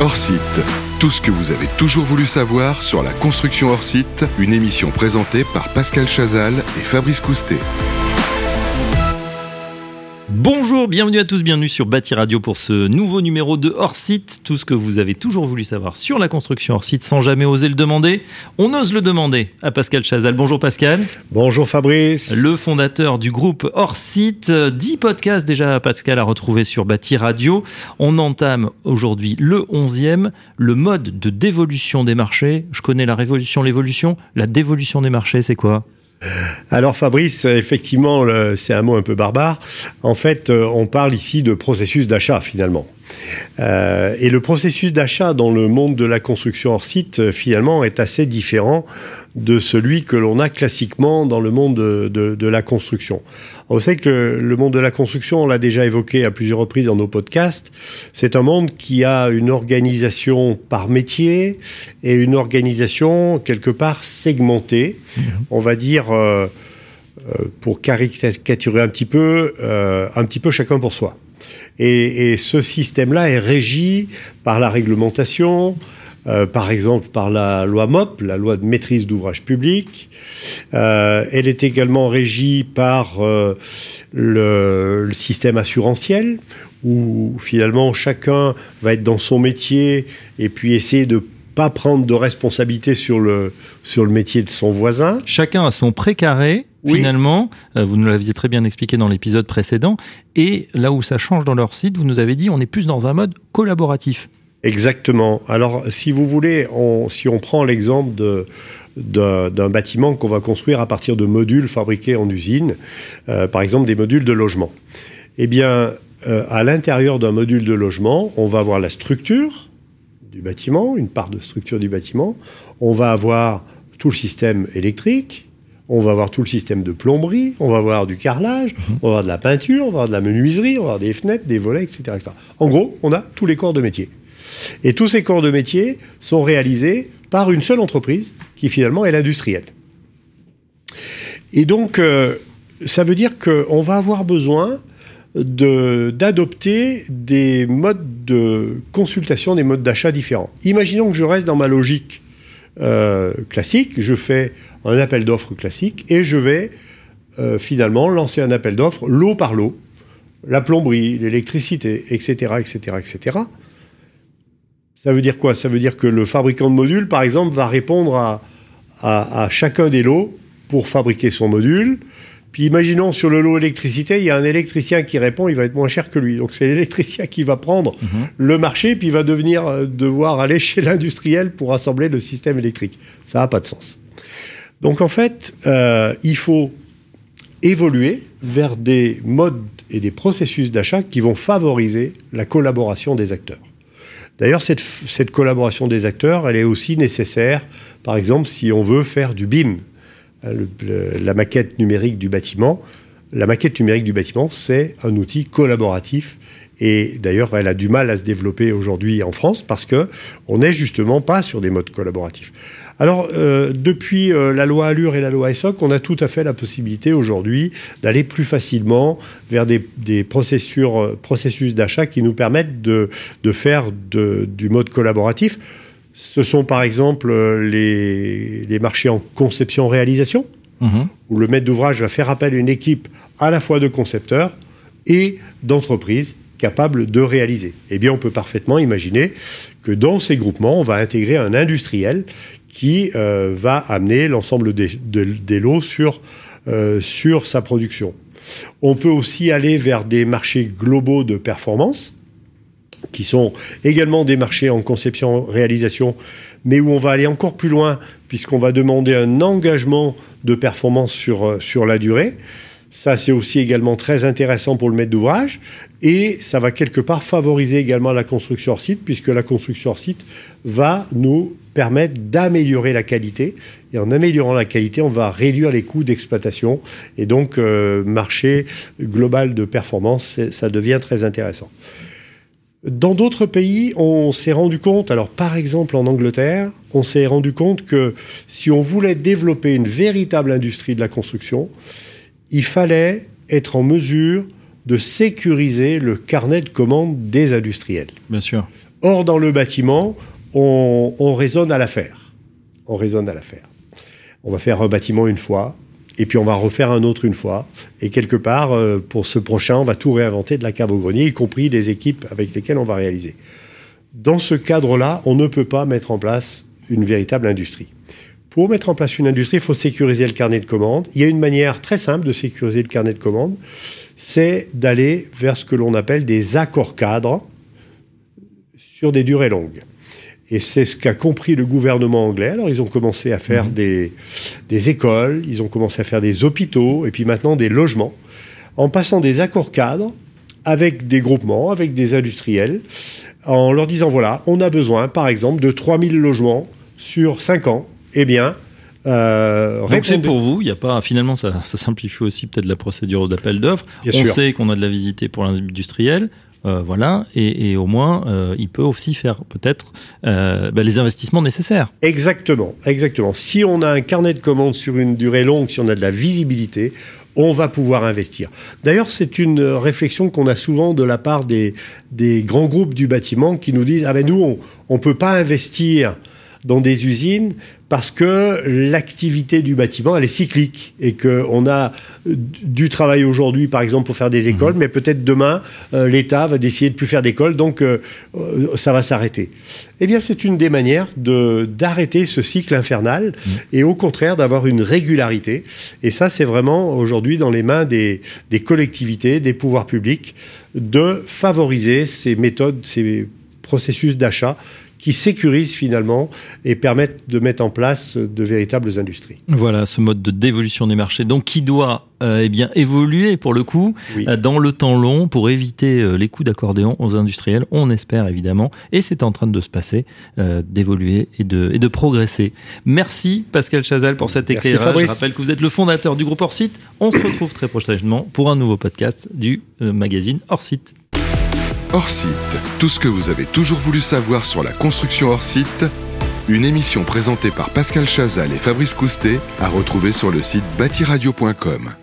Hors site. Tout ce que vous avez toujours voulu savoir sur la construction hors site, une émission présentée par Pascal Chazal et Fabrice Coustet. Bonjour, bienvenue à tous, bienvenue sur Bâti Radio pour ce nouveau numéro de hors site. Tout ce que vous avez toujours voulu savoir sur la construction hors site sans jamais oser le demander. On ose le demander à Pascal Chazal. Bonjour Pascal. Bonjour Fabrice. Le fondateur du groupe hors site. 10 podcasts déjà Pascal à retrouver sur Bâti Radio. On entame aujourd'hui le 11e, le mode de dévolution des marchés. Je connais la révolution, l'évolution. La dévolution des marchés, c'est quoi? Alors Fabrice, effectivement, c'est un mot un peu barbare. En fait, euh, on parle ici de processus d'achat finalement. Euh, et le processus d'achat dans le monde de la construction hors site, euh, finalement, est assez différent de celui que l'on a classiquement dans le monde de, la construction. On sait que le, monde de la construction, on l'a déjà évoqué à plusieurs reprises dans nos podcasts, c'est un monde qui a une organisation par métier et une organisation quelque part segmentée. Mmh. On va dire... Euh, pour caricaturer un petit peu, un petit peu chacun pour soi. Et, ce système-là est régi par la réglementation, euh, par exemple par la loi MOP, la loi de maîtrise d'ouvrage public. Euh, elle est également régie par euh, le, système assurantiel, où finalement chacun va être dans son métier et puis essayer de pas prendre de responsabilité sur le, sur le métier de son voisin. Chacun a son précaré finalement. Euh, vous nous l'aviez très bien expliqué dans l'épisode précédent. Et là où ça change dans leur site, vous nous avez dit, on est plus dans un mode collaboratif. Exactement. Alors, si vous voulez, si on prend l'exemple de, d'un bâtiment qu'on va construire à partir de modules fabriqués en usine, euh, par exemple des modules de logement. Eh bien, euh, à l'intérieur d'un module de logement, on va avoir la structure du bâtiment, une part de structure du bâtiment, on va avoir tout le système électrique, on va avoir tout le système de plomberie, on va avoir du carrelage, mhm. on va avoir de la peinture, on va avoir de la menuiserie, on va avoir des fenêtres, des volets, etc., En gros, on a tous les corps de métier. Et tous ces corps de métier sont réalisés par une seule entreprise, qui finalement est l'industriel. Et donc, euh, ça veut dire qu'on va avoir besoin d'adopter des modes de consultation, des modes d'achat différents. Imaginons que je reste dans ma logique euh, classique, je fais un appel d'offres classique et je vais euh, finalement lancer un appel d'offres lot par lot, la plomberie, l'électricité, etc., etc., etc. Ça veut dire quoi? Ça veut dire que le fabricant de modules, par exemple, va répondre à, à, chacun des lots pour fabriquer son module. Puis imaginons sur le lot électricité, il y a un électricien qui répond, il va être moins cher que lui. Donc c'est l'électricien qui va prendre mhm. le marché, puis il va devenir euh, devoir aller chez l'industriel pour assembler le système électrique. Ça n'a pas de sens. Donc en fait, euh, il faut évoluer vers des modes et des processus d'achat qui vont favoriser la collaboration des acteurs. D'ailleurs, cette, cette, collaboration des acteurs, elle est aussi nécessaire, par exemple, si on veut faire du BIM, hein, la maquette numérique du bâtiment. La maquette numérique du bâtiment, c'est un outil collaboratif et d'ailleurs, elle a du mal à se développer aujourd'hui en France parce que on n'est justement pas sur des modes collaboratifs. Alors, euh, depuis euh, la loi Allure et la loi ESSOC, on a tout à fait la possibilité aujourd'hui d'aller plus facilement vers des, euh, processus, d'achat qui nous permettent de, faire du mode collaboratif. Ce sont par exemple les, marchés en conception-réalisation, mhm. où le maître d'ouvrage va faire appel à une équipe à la fois de concepteurs et d'entreprises capables de réaliser. Eh bien, on peut parfaitement imaginer que dans ces groupements, on va intégrer un industriel qui euh, va amener l'ensemble des, lots sur, euh, sur sa production. On peut aussi aller vers des marchés globaux de performance, qui sont également des marchés en conception-réalisation, mais où on va aller encore plus loin, puisqu'on va demander un engagement de performance sur, euh, sur la durée. Ça, c'est aussi également très intéressant pour le maître d'ouvrage. Et ça va quelque part favoriser également la construction hors site, puisque la construction hors site va nous permettre d'améliorer la qualité. Et en améliorant la qualité, on va réduire les coûts d'exploitation. Et donc, euh, marché global de performance, ça devient très intéressant. Dans d'autres pays, on s'est rendu compte, alors par exemple en Angleterre, on s'est rendu compte que si on voulait développer une véritable industrie de la construction, il fallait être en mesure de sécuriser le carnet de commandes des industriels. Bien sûr. Or, dans le bâtiment, on, on raisonne à l'affaire. On raisonne à l'affaire. On va faire un bâtiment une fois, et puis on va refaire un autre une fois. Et quelque part, euh, pour ce prochain, on va tout réinventer de la cave au grenier, y compris les équipes avec lesquelles on va réaliser. Dans ce cadre-là, on ne peut pas mettre en place une véritable industrie. Pour mettre en place une industrie, il faut sécuriser le carnet de commandes. Il y a une manière très simple de sécuriser le carnet de commandes, c'est d'aller vers ce que l'on appelle des accords cadres sur des durées longues. Et c'est ce qu'a compris le gouvernement anglais. Alors, ils ont commencé à faire des, des écoles, ils ont commencé à faire des hôpitaux, et puis maintenant des logements, en passant des accords cadres avec des groupements, avec des industriels, en leur disant, voilà, on a besoin, par exemple, de 3000 logements sur 5 ans. Eh bien, euh, Donc c'est pour vous, il y a pas finalement ça, ça simplifie aussi peut-être la procédure d'appel d'offres. On sûr. sait qu'on a de la visité pour l'industriel, euh, voilà, et, au moins euh, il peut aussi faire peut-être euh, bah, les investissements nécessaires. Exactement, exactement. Si on a un carnet de commandes sur une durée longue, si on a de la visibilité, on va pouvoir investir. D'ailleurs, c'est une réflexion qu'on a souvent de la part des, des grands groupes du bâtiment qui nous disent ah ben nous on ne peut pas investir dans des usines parce que l'activité du bâtiment elle est cyclique et que on a du travail aujourd'hui par exemple pour faire des écoles mais peut-être demain euh, l'État va décider de plus faire d'écoles donc euh, euh, ça va s'arrêter. Eh bien c'est une des manières de d'arrêter ce cycle infernal et au contraire d'avoir une régularité. Et ça c'est vraiment aujourd'hui dans les mains des, des collectivités, des pouvoirs publics de favoriser ces méthodes, ces processus d'achat qui sécurisent finalement et permettent de mettre en place de véritables industries. Voilà ce mode de dévolution des marchés, donc qui doit euh, eh bien évoluer pour le coup Oui. euh, dans le temps long pour éviter euh, les coups d'accordéon aux industriels. On espère évidemment, et c'est en train de se passer, euh, d'évoluer et de, et de progresser. Merci Pascal Chazal pour cet Merci, éclairage. Je Fabrice. rappelle que vous êtes le fondateur du groupe Orsite. On se retrouve très prochainement pour un nouveau podcast du magazine Orsite. Hors site, tout ce que vous avez toujours voulu savoir sur la construction hors site, une émission présentée par Pascal Chazal et Fabrice Coustet à retrouver sur le site bâtiradio.com.